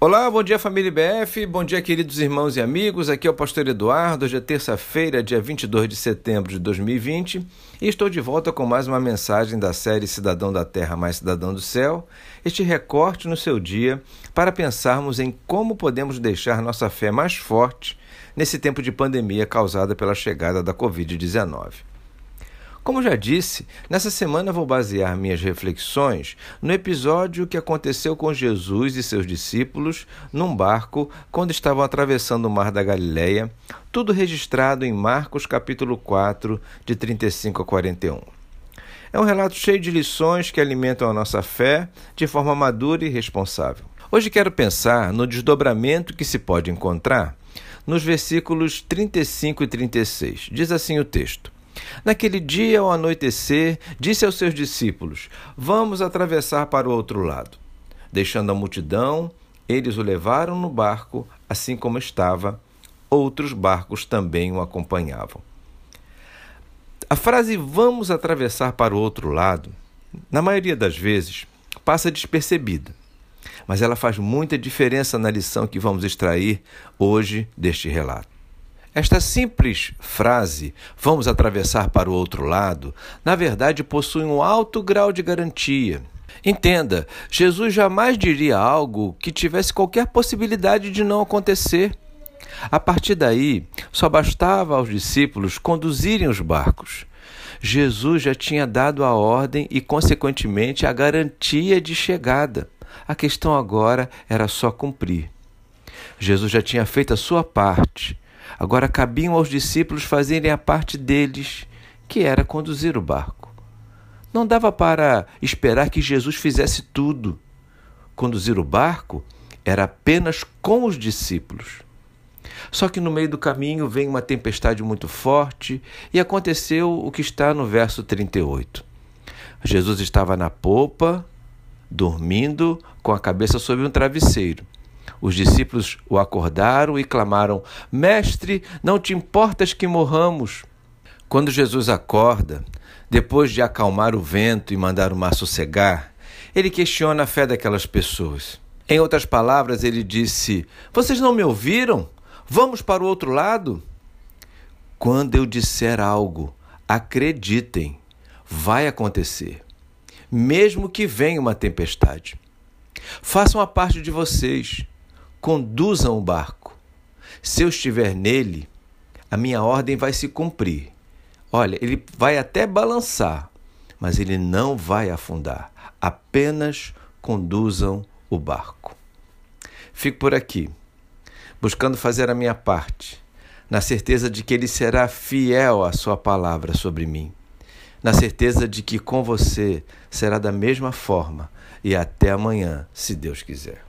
Olá, bom dia família IBF, bom dia queridos irmãos e amigos, aqui é o pastor Eduardo, hoje é terça-feira, dia 22 de setembro de 2020 e estou de volta com mais uma mensagem da série Cidadão da Terra mais Cidadão do Céu, este recorte no seu dia para pensarmos em como podemos deixar nossa fé mais forte nesse tempo de pandemia causada pela chegada da Covid-19. Como já disse, nessa semana vou basear minhas reflexões no episódio que aconteceu com Jesus e seus discípulos num barco quando estavam atravessando o mar da Galileia, tudo registrado em Marcos capítulo 4, de 35 a 41. É um relato cheio de lições que alimentam a nossa fé de forma madura e responsável. Hoje quero pensar no desdobramento que se pode encontrar nos versículos 35 e 36. Diz assim o texto: Naquele dia, ao anoitecer, disse aos seus discípulos: Vamos atravessar para o outro lado. Deixando a multidão, eles o levaram no barco, assim como estava. Outros barcos também o acompanhavam. A frase vamos atravessar para o outro lado, na maioria das vezes, passa despercebida, mas ela faz muita diferença na lição que vamos extrair hoje deste relato. Esta simples frase, vamos atravessar para o outro lado, na verdade possui um alto grau de garantia. Entenda, Jesus jamais diria algo que tivesse qualquer possibilidade de não acontecer. A partir daí, só bastava aos discípulos conduzirem os barcos. Jesus já tinha dado a ordem e, consequentemente, a garantia de chegada. A questão agora era só cumprir. Jesus já tinha feito a sua parte. Agora cabiam aos discípulos fazerem a parte deles, que era conduzir o barco. Não dava para esperar que Jesus fizesse tudo. Conduzir o barco era apenas com os discípulos. Só que no meio do caminho vem uma tempestade muito forte e aconteceu o que está no verso 38. Jesus estava na popa, dormindo, com a cabeça sobre um travesseiro. Os discípulos o acordaram e clamaram: Mestre, não te importas que morramos? Quando Jesus acorda, depois de acalmar o vento e mandar o mar sossegar, ele questiona a fé daquelas pessoas. Em outras palavras, ele disse: Vocês não me ouviram? Vamos para o outro lado? Quando eu disser algo, acreditem, vai acontecer, mesmo que venha uma tempestade. Façam a parte de vocês conduzam o barco. Se eu estiver nele, a minha ordem vai se cumprir. Olha, ele vai até balançar, mas ele não vai afundar. Apenas conduzam o barco. Fico por aqui, buscando fazer a minha parte, na certeza de que ele será fiel à sua palavra sobre mim, na certeza de que com você será da mesma forma e até amanhã, se Deus quiser.